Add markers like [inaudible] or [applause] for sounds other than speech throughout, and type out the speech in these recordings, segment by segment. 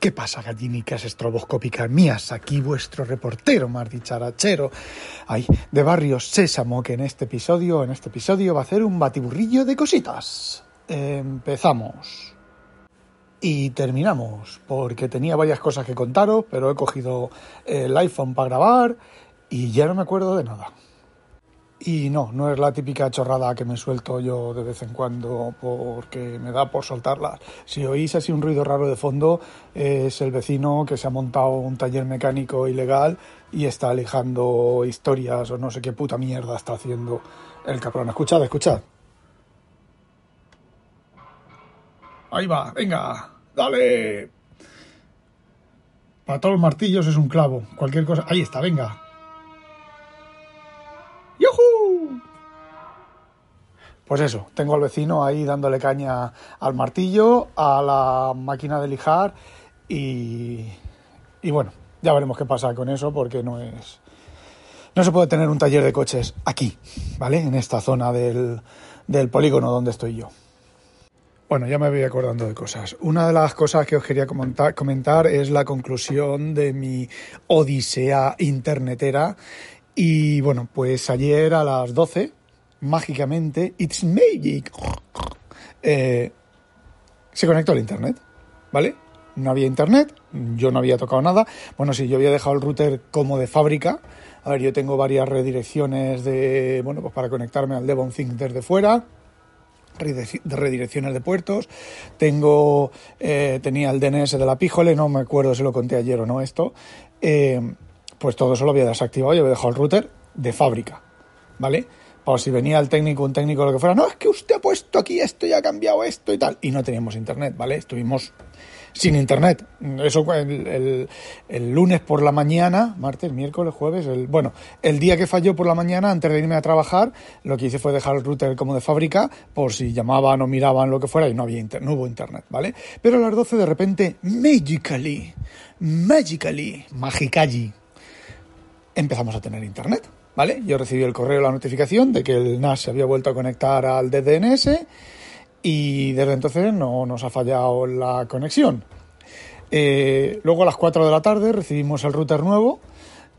¿Qué pasa, gallinicas estroboscópicas mías? Aquí vuestro reportero más Charachero, ay, de Barrio Sésamo, que en este episodio, en este episodio va a hacer un batiburrillo de cositas. Empezamos. Y terminamos, porque tenía varias cosas que contaros, pero he cogido el iPhone para grabar y ya no me acuerdo de nada. Y no, no es la típica chorrada que me suelto yo de vez en cuando porque me da por soltarla. Si oís así un ruido raro de fondo, es el vecino que se ha montado un taller mecánico ilegal y está alejando historias o no sé qué puta mierda está haciendo el cabrón. Escuchad, escuchad. Ahí va, venga, dale. Para todos los martillos es un clavo. Cualquier cosa. Ahí está, venga. Pues eso, tengo al vecino ahí dándole caña al martillo, a la máquina de lijar y, y bueno, ya veremos qué pasa con eso porque no es... No se puede tener un taller de coches aquí, ¿vale? En esta zona del, del polígono donde estoy yo. Bueno, ya me voy acordando de cosas. Una de las cosas que os quería comentar, comentar, es la conclusión de mi odisea internetera. Y bueno, pues ayer a las 12, mágicamente, It's Magic, eh, se conectó al Internet, ¿vale? No había Internet, yo no había tocado nada. Bueno, sí, yo había dejado el router como de fábrica. A ver, yo tengo varias redirecciones de, bueno, pues para conectarme al Devon Think desde fuera redirecciones de puertos. Tengo, eh, tenía el DNS de la Píjole, no me acuerdo si lo conté ayer o no esto. Eh, pues todo eso lo había desactivado y había dejado el router de fábrica, ¿vale? O si venía el técnico, un técnico, lo que fuera, no, es que usted ha puesto aquí esto y ha cambiado esto y tal. Y no teníamos internet, ¿vale? Estuvimos sin internet. Eso el, lunes por la mañana, martes, miércoles, jueves, el, bueno, el día que falló por la mañana, antes de irme a trabajar, lo que hice fue dejar el router como de fábrica, por si llamaban o miraban lo que fuera, y no había no hubo internet, ¿vale? Pero a las 12 de repente, magically, magically, magically, empezamos a tener internet. ¿Vale? Yo recibí el correo, la notificación de que el NAS se había vuelto a conectar al DDNS y desde entonces no nos ha fallado la conexión. Eh, luego a las 4 de la tarde recibimos el router nuevo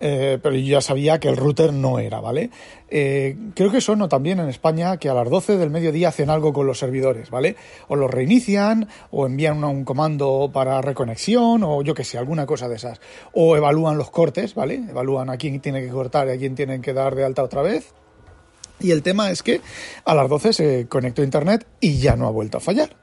eh, pero yo ya sabía que el router no era, ¿vale? Eh, creo que sonó también en España que a las 12 del mediodía hacen algo con los servidores, ¿vale? O los reinician, o envían un comando para reconexión, o yo qué sé, alguna cosa de esas. O evalúan los cortes, ¿vale? Evalúan a quién tiene que cortar y a quién tienen que dar de alta otra vez. Y el tema es que a las 12 se conectó a internet y ya no ha vuelto a fallar.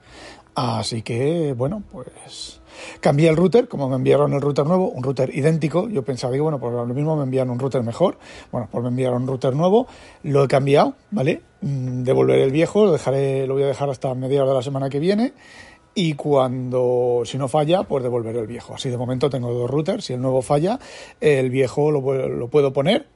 Así que, bueno, pues Cambié el router, como me enviaron el router nuevo, un router idéntico, yo pensaba, digo, bueno, pues lo mismo me envían un router mejor. Bueno, pues me enviaron un router nuevo, lo he cambiado, ¿vale? Mm, devolveré el viejo, lo dejaré, lo voy a dejar hasta mediados de la semana que viene. Y cuando, si no falla, pues devolveré el viejo. Así de momento tengo dos routers. Si el nuevo falla, el viejo lo, lo puedo poner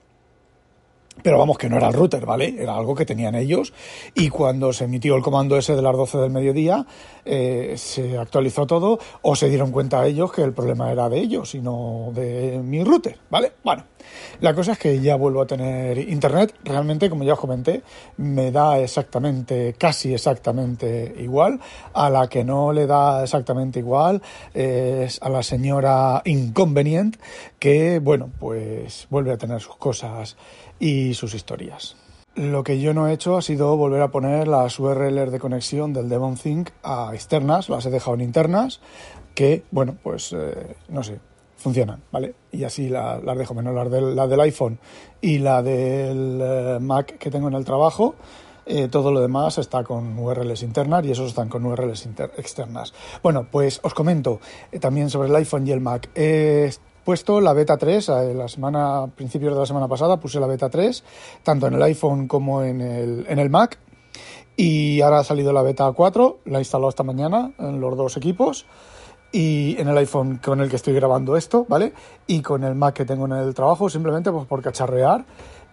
pero vamos, que no era el router, ¿vale? Era algo que tenían ellos. Y cuando se emitió el comando ese de las 12 del mediodía, eh, se actualizó todo o se dieron cuenta ellos que el problema era de ellos y no de mi router, ¿vale? Bueno, la cosa es que ya vuelvo a tener internet. Realmente, como ya os comenté, me da exactamente, casi exactamente igual. A la que no le da exactamente igual es a la señora Inconvenient, que, bueno, pues vuelve a tener sus cosas y sus historias. Lo que yo no he hecho ha sido volver a poner las URLs de conexión del Devon Think a externas, las he dejado en internas, que, bueno, pues eh, no sé, funcionan, ¿vale? Y así las dejo, menos las del, la del iPhone y la del eh, Mac que tengo en el trabajo. Eh, todo lo demás está con URLs internas y esos están con URLs externas. Bueno, pues os comento también sobre el iPhone y el Mac puesto la beta 3, eh, la semana, principios de la semana pasada puse la beta 3, tanto en el iPhone como en el, en el Mac. Y ahora ha salido la beta 4, la he instalado esta mañana en los dos equipos. Y en el iPhone con el que estoy grabando esto, ¿vale? Y con el Mac que tengo en el trabajo, simplemente pues por cacharrear.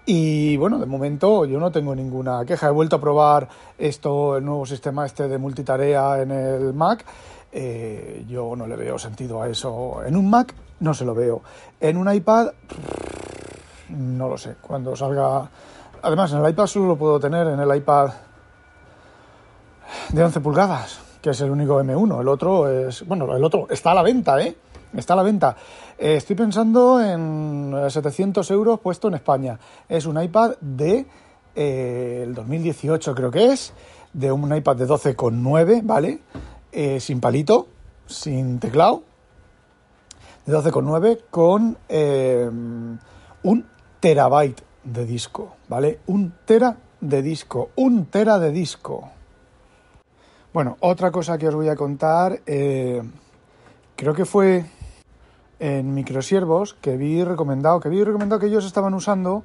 Y bueno, de momento yo no tengo ninguna queja. He vuelto a probar esto, el nuevo sistema este de multitarea en el Mac. Eh, yo no le veo sentido a eso en un Mac no se lo veo. En un iPad, no lo sé. Cuando salga. Además, en el iPad solo lo puedo tener en el iPad de 11 pulgadas. Que es el único M1. El otro es, bueno, el otro está a la venta, ¿eh? Está a la venta. Eh, estoy pensando en 700 euros puesto en España. Es un iPad de eh, el 2018 creo que es, de un iPad de 12,9, ¿vale? Eh, sin palito, sin teclado, de 12,9 con un terabyte de disco, ¿vale? Un tera de disco, un tera de disco. Bueno, otra cosa que os voy a contar, creo que fue en microsiervos que vi recomendado, que vi recomendado que ellos estaban usando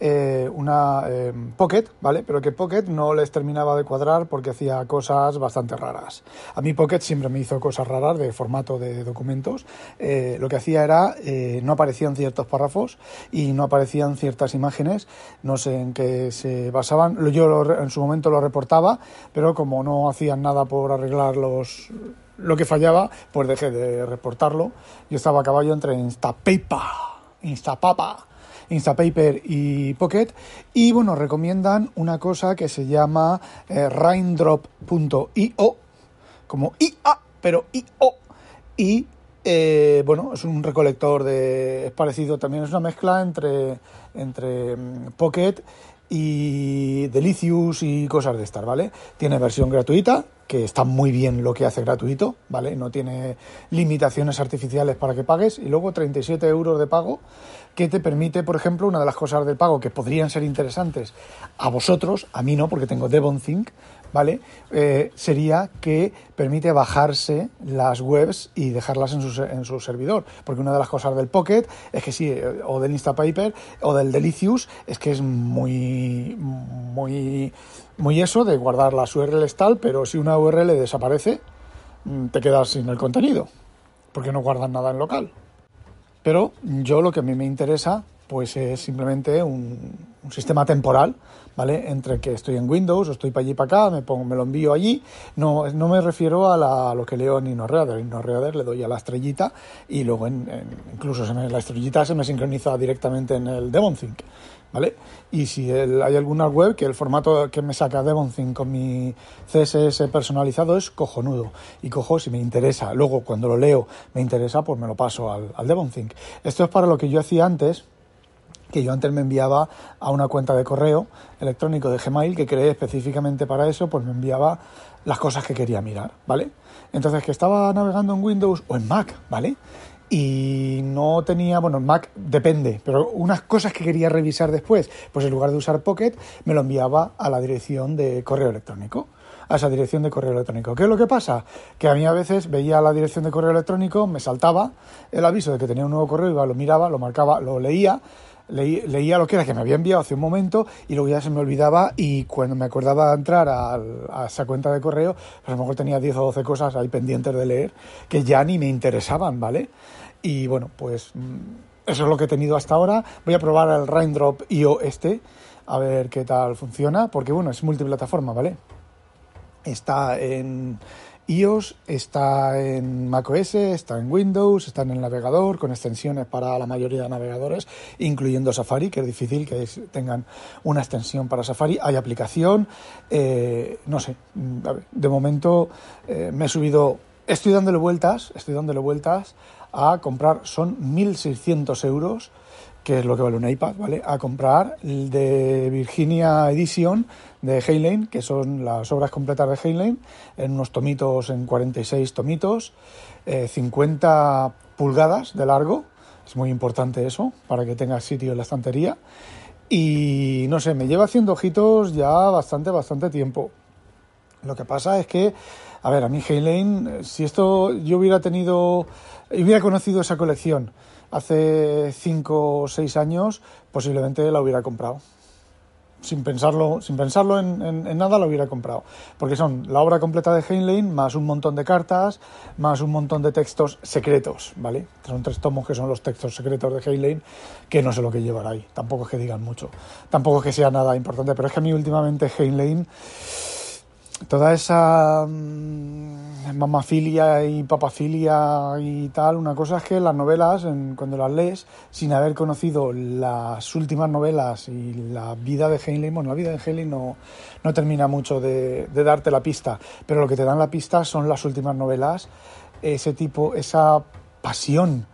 eh, una eh, Pocket, ¿vale? Pero que Pocket no les terminaba de cuadrar porque hacía cosas bastante raras. A mí Pocket siempre me hizo cosas raras de formato de documentos. Eh, lo que hacía era, no aparecían ciertos párrafos y no aparecían ciertas imágenes, no sé en qué se basaban. Yo en su momento lo reportaba, pero como no hacían nada por arreglar los lo que fallaba, pues dejé de reportarlo. Yo estaba a caballo entre Instapaper, Instapapa, Instapaper y Pocket. Y bueno, recomiendan una cosa que se llama eh, raindrop.io, como IA, pero IO. Y eh, bueno, es un recolector de. es parecido también, es una mezcla entre, entre mm, Pocket y Delicious y cosas de estas, ¿vale? Tiene versión gratuita, que está muy bien lo que hace gratuito, ¿vale? No tiene limitaciones artificiales para que pagues y luego 37 euros de pago que te permite, por ejemplo, una de las cosas del pago que podrían ser interesantes a vosotros, a mí no, porque tengo Devonthink, ¿vale? Eh, sería que permite bajarse las webs y dejarlas en su, en su servidor. Porque una de las cosas del Pocket es que sí, o del Instapaper o del Delicious, es que es muy, muy, muy eso de guardar las URLs tal, pero si una URL desaparece, mm, te quedas sin el contenido, porque no guardan nada en local. Pero yo lo que a mí me interesa pues es simplemente un, sistema temporal, ¿vale? Entre que estoy en Windows o estoy para allí para acá, me, pongo, me lo envío allí. No, no me refiero a, lo que leo en InnoReader. En InnoReader le doy a la estrellita y luego en, incluso se la estrellita se me sincroniza directamente en el DevonThink, ¿vale? Y si hay alguna web que el formato que me saca DevonThink con mi CSS personalizado es cojonudo. Y cojo si me interesa. Luego cuando lo leo me interesa, pues me lo paso al, al DevonThink. Esto es para lo que yo hacía antes que yo antes me enviaba a una cuenta de correo electrónico de Gmail que creé específicamente para eso, pues me enviaba las cosas que quería mirar, ¿vale? Entonces que estaba navegando en Windows o en Mac, ¿vale? Y no tenía, bueno, en Mac depende, pero unas cosas que quería revisar después, pues en lugar de usar Pocket, me lo enviaba a la dirección de correo electrónico a esa dirección de correo electrónico. ¿Qué es lo que pasa? Que a mí a veces veía la dirección de correo electrónico, me saltaba el aviso de que tenía un nuevo correo, iba, lo miraba, lo marcaba, lo leía leía lo que era que me había enviado hace un momento y luego ya se me olvidaba y cuando me acordaba de entrar a, esa cuenta de correo, pues a lo mejor tenía 10 o 12 cosas ahí pendientes de leer que ya ni me interesaban, ¿vale? Y bueno, pues mm, eso es lo que he tenido hasta ahora. Voy a probar el Raindrop IO este, a ver qué tal funciona, porque bueno, es multiplataforma, ¿vale? Está en iOS, está en macOS, está en Windows, está en el navegador con extensiones para la mayoría de navegadores, incluyendo Safari, que es difícil que tengan una extensión para Safari. Hay aplicación, eh, no sé, de momento eh, me he subido, estoy dándole vueltas, estoy dándole vueltas a comprar, son 1.600 euros que es lo que vale un iPad, ¿vale? A comprar el de Virginia Edition de Heinlein, que son las obras completas de Heinlein, en unos tomitos, en 46 tomitos, 50 eh, pulgadas de largo, es muy importante eso, para que tenga sitio en la estantería. Y no sé, me lleva haciendo ojitos ya bastante, bastante tiempo. Lo que pasa es que, a ver, a mí Heinlein, eh, si esto yo hubiera tenido, hubiera conocido esa colección, hace 5 o 6 años posiblemente la hubiera comprado. Sin pensarlo, sin pensarlo en, nada la hubiera comprado. Porque son la obra completa de Heinlein, más un montón de cartas, más un montón de textos secretos, ¿vale? Son tres tomos que son los textos secretos de Heinlein, que no sé lo que llevará ahí. Tampoco es que digan mucho. Tampoco es que sea nada importante. Pero es que a mí últimamente Heinlein toda esa mm, mamafilia y papafilia y tal, una cosa es que las novelas, cuando las lees, sin haber conocido las últimas novelas y la vida de Heinlein, bueno, la vida de Heinlein no, no termina mucho de, darte la pista, pero lo que te dan la pista son las últimas novelas, ese tipo, esa pasión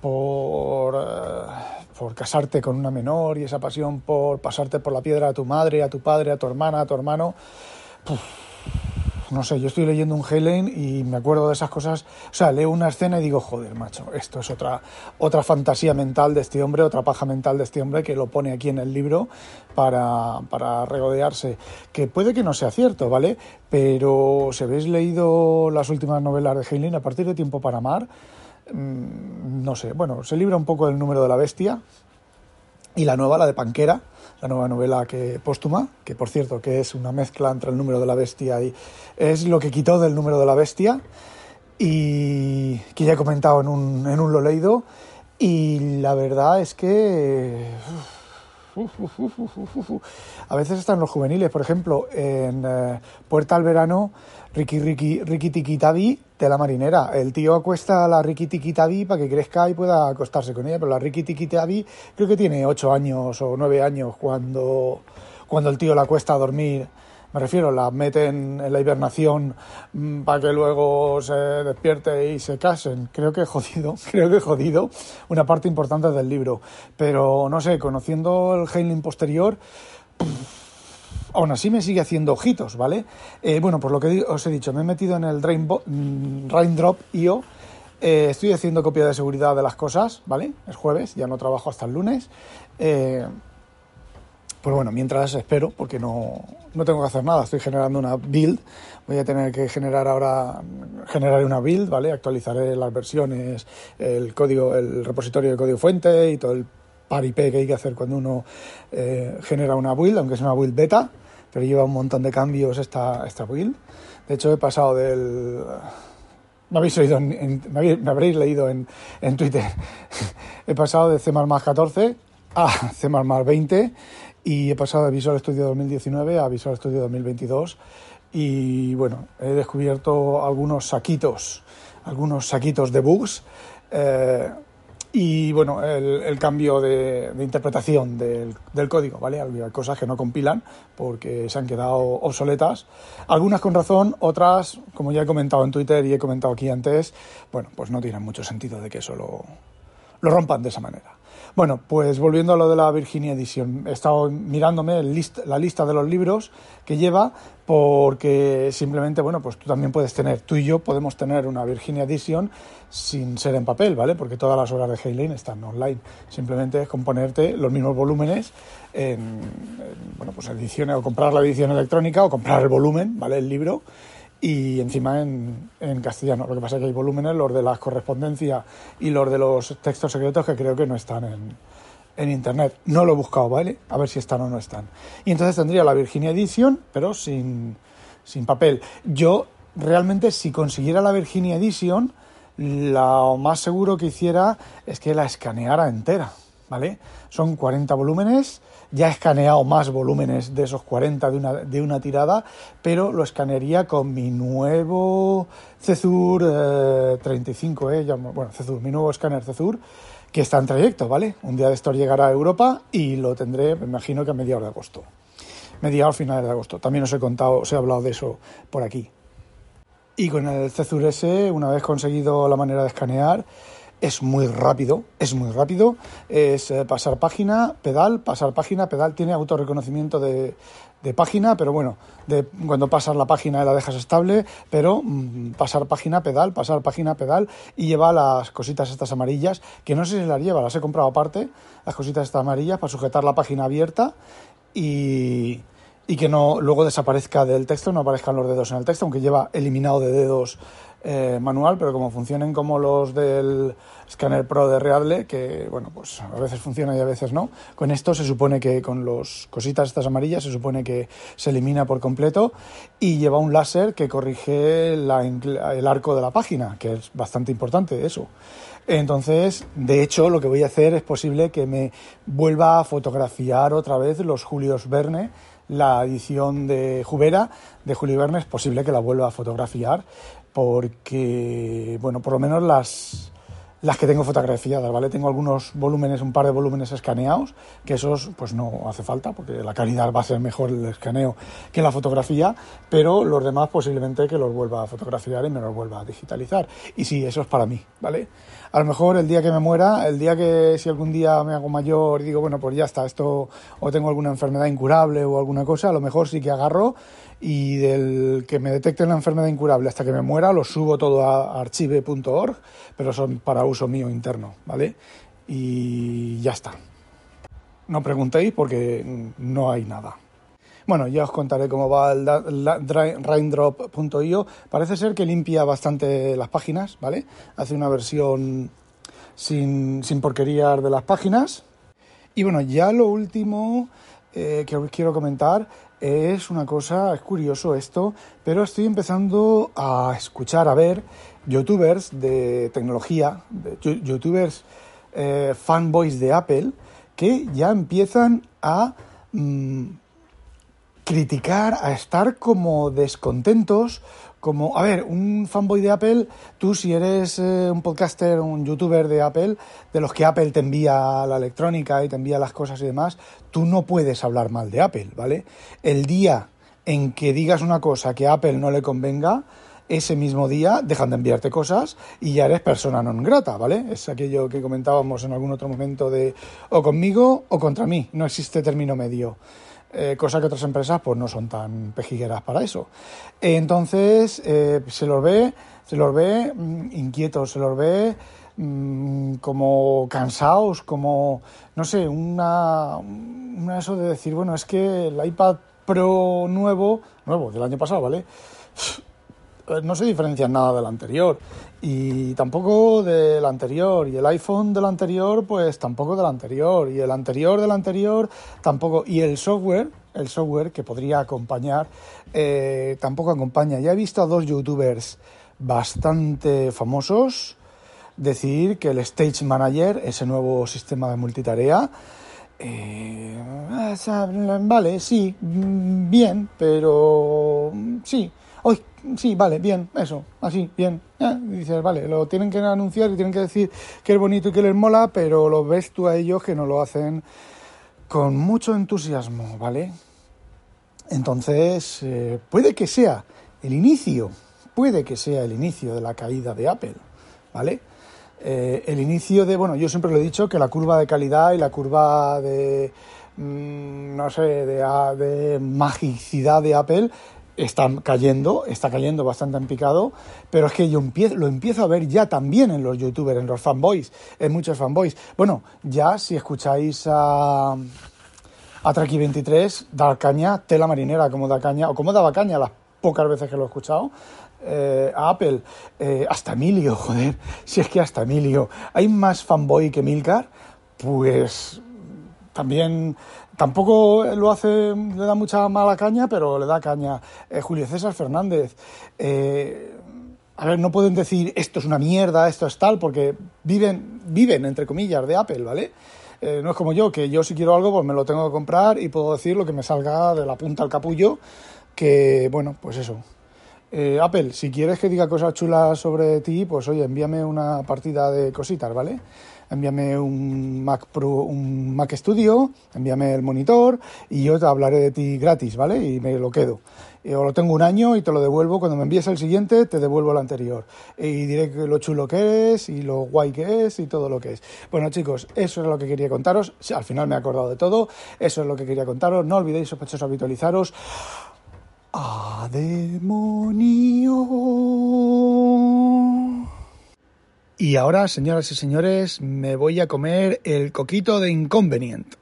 por, eh, por casarte con una menor y esa pasión por pasarte por la piedra a tu madre, a tu padre, a tu hermana, a tu hermano no sé, yo estoy leyendo un Helen y me acuerdo de esas cosas, o sea, leo una escena y digo, joder, macho, esto es otra, otra fantasía mental de este hombre, otra paja mental de este hombre que lo pone aquí en el libro para, para regodearse, que puede que no sea cierto, ¿vale? Pero si habéis leído las últimas novelas de Helen a partir de Tiempo para Amar, mm, no sé, bueno, se libra un poco del número de la bestia y la nueva, la de Panquera, la nueva novela que póstuma, que por cierto que es una mezcla entre el número de la bestia y es lo que quitó del número de la bestia y que ya he comentado en un, en un lo leído. Y la verdad es que a veces están los juveniles, por ejemplo, en eh, Puerta al Verano, Ricky Ricky Ricky Tiki Tabi de la marinera. El tío acuesta a la Ricky Tiki Tabi para que crezca y pueda acostarse con ella, pero la Ricky Tiki Tabi creo que tiene 8 años o 9 años cuando, cuando el tío la acuesta a dormir me refiero, la meten en la hibernación mm, para que luego se despierte y se casen. Creo que jodido, [laughs] creo que jodido una parte importante del libro. Pero no sé, conociendo el Heinlein posterior, aún así me sigue haciendo ojitos, ¿vale? Eh, bueno, por lo que os he dicho, me he metido en el mm, Raindrop IO. Eh, estoy haciendo copia de seguridad de las cosas, ¿vale? Es jueves, ya no trabajo hasta el lunes. Eh, pues bueno, mientras espero, porque no, no tengo que hacer nada, estoy generando una build, voy a tener que generar ahora, generar una build, ¿vale? Actualizaré las versiones, el código, el repositorio de código fuente y todo el paripé que hay que hacer cuando uno eh, genera una build, aunque es una build beta, pero lleva un montón de cambios esta, esta build. De hecho, he pasado del... Me habéis oído me, habréis leído en, en Twitter. [laughs] he pasado de C++ 14 a C++ 20 y he pasado de Visual Studio 2019 a Visual Studio 2022 y bueno, he descubierto algunos saquitos, algunos saquitos de bugs eh, y bueno, el, cambio de, interpretación del, del, código, ¿vale? Hay cosas que no compilan porque se han quedado obsoletas, algunas con razón, otras, como ya he comentado en Twitter y he comentado aquí antes, bueno, pues no tienen mucho sentido de que eso rompan de esa manera. Bueno, pues volviendo a lo de la Virginia Edition, he estado mirándome la lista de los libros que lleva porque simplemente, bueno, pues tú también puedes tener, tú y yo podemos tener una Virginia Edition sin ser en papel, ¿vale? Porque todas las obras de Heinlein están online. Simplemente es componerte los mismos volúmenes en, bueno, pues ediciones o comprar la edición electrónica o comprar el volumen, ¿vale? El libro y encima en, en, castellano. Lo que pasa es que hay volúmenes, los de las correspondencias y los de los textos secretos que creo que no están en, en internet. No lo he buscado, ¿vale? A ver si están o no están. Y entonces tendría la Virginia Edition, pero sin, sin papel. Yo realmente si consiguiera la Virginia Edition, lo más seguro que hiciera es que la escaneara entera, ¿vale? Son 40 volúmenes ya he escaneado más volúmenes de esos 40 de una, de una tirada, pero lo escanearía con mi nuevo Cezur 35, eh, bueno, Cezur, mi nuevo escáner Cezur, que está en trayecto, ¿vale? Un día de esto llegará a Europa y lo tendré, me imagino que a mediados de agosto. Mediados finales de agosto. También os he contado, os he hablado de eso por aquí. Y con el Cezur S, una vez conseguido la manera de escanear, es muy rápido, es muy rápido, es eh, pasar página, pedal, pasar página, pedal, tiene autorreconocimiento de, de página, pero bueno, de, cuando pasas la página la dejas estable, pero mm, pasar página, pedal, pasar página, pedal, y lleva las cositas estas amarillas, que no sé si las lleva, las he comprado aparte, las cositas estas amarillas para sujetar la página abierta y, y que no luego desaparezca del texto, no aparezcan los dedos en el texto, aunque lleva eliminado de dedos eh, manual, pero como funcionen como los del Scanner Pro de Readle, que bueno, pues a veces funciona y a veces no, con esto se supone que con los cositas estas amarillas se supone que se elimina por completo y lleva un láser que corrige el arco de la página, que es bastante importante eso. Entonces, de hecho, lo que voy a hacer es posible que me vuelva a fotografiar otra vez los Julios Verne la edición de Jubera de Julio Verne, es posible que la vuelva a fotografiar porque, bueno, por lo menos las, las que tengo fotografiadas, ¿vale? Tengo algunos volúmenes, un par de volúmenes escaneados, que esos pues no hace falta, porque la calidad va a ser mejor el escaneo que la fotografía, pero los demás posiblemente que los vuelva a fotografiar y me los vuelva a digitalizar. Y sí, eso es para mí, ¿vale? A lo mejor el día que me muera, el día que si algún día me hago mayor y digo, bueno, pues ya está, esto, o tengo alguna enfermedad incurable o alguna cosa, a lo mejor sí que agarro y del que me detecte una enfermedad incurable hasta que me muera lo subo todo a archive.org, pero son para uso mío interno, ¿vale? Y ya está. No preguntéis porque no hay nada. Bueno, ya os contaré cómo va el raindrop.io. Parece ser que limpia bastante las páginas, ¿vale? Hace una versión sin, sin porquerías de las páginas. Y bueno, ya lo último eh, que os quiero comentar es una cosa, es curioso esto, pero estoy empezando a escuchar, a ver youtubers de tecnología, youtubers eh, fanboys de Apple, que ya empiezan a mm, criticar, a estar como descontentos como, a ver, un fanboy de Apple, tú si eres eh, un podcaster, un youtuber de Apple, de los que Apple te envía la electrónica y te envía las cosas y demás, tú no puedes hablar mal de Apple, ¿vale? El día en que digas una cosa que a Apple no le convenga, ese mismo día dejan de enviarte cosas y ya eres persona non grata, ¿vale? Es aquello que comentábamos en algún otro momento de o conmigo o contra mí, no existe término medio. Eh, cosa que otras empresas pues no son tan pejigueras para eso. entonces eh, se los ve, se los ve mm, inquietos, se los ve mm, como cansados, como no sé, una, una eso de decir, bueno, es que el iPad Pro nuevo, nuevo del año pasado, ¿vale? Eh, no se diferencia nada del anterior. Y tampoco del anterior. Y el iPhone del anterior pues tampoco del anterior. Y el anterior del anterior tampoco. Y el software el software que podría acompañar eh, tampoco acompaña. Ya he visto a dos youtubers bastante famosos decir que el Stage Manager ese nuevo sistema de multitarea eh, vale sí mm, bien pero sí. Hoy sí, vale, bien, eso, así, bien. dices, vale, lo tienen que anunciar y tienen que decir que es bonito y que les mola, pero lo ves tú a ellos que no lo hacen con mucho entusiasmo, ¿vale? Entonces, eh, puede que sea el inicio, puede que sea el inicio de la caída de Apple, ¿vale? Eh, el inicio de, bueno, yo siempre lo he dicho, que la curva de calidad y la curva de, mm, no sé, de, de magicidad de Apple está cayendo, está cayendo bastante en picado, pero es que yo empiezo, lo empiezo a ver ya también en los youtubers, en los fanboys, en muchos fanboys. Bueno, ya si escucháis a, a Traki23, dar caña, tela marinera, como da caña, o como daba caña las pocas veces que lo he escuchado, eh, a Apple, eh, hasta Emilio, [laughs] joder, si es que hasta Emilio, hay más fanboy que Milcar, pues también tampoco lo hace, le da mucha mala caña, pero le da caña. Eh, Julio César Fernández. Eh, a ver, no pueden decir esto es una mierda, esto es tal, porque viven, viven entre comillas, de Apple, ¿vale? Eh, no es como yo, que yo si quiero algo, pues me lo tengo que comprar y puedo decir lo que me salga de la punta al capullo, que, bueno, pues eso. Apple, si quieres que diga cosas chulas sobre ti, pues oye, envíame una partida de cositas, ¿vale? envíame un Mac Pro, un Mac Studio, envíame el monitor y yo te hablaré de ti gratis, ¿vale? Y me lo quedo. O lo tengo un año y te lo devuelvo. Cuando me envíes el siguiente, te devuelvo el anterior. Y diré lo chulo que eres y lo guay que es y todo lo que es. Bueno, chicos, eso es lo que quería contaros. Al final me he acordado de todo. Eso es lo que quería contaros. No olvidéis, sospechosos, habitualizaros. ¡A demonio! Y ahora, señoras y señores, me voy a comer el coquito de Inconvenient.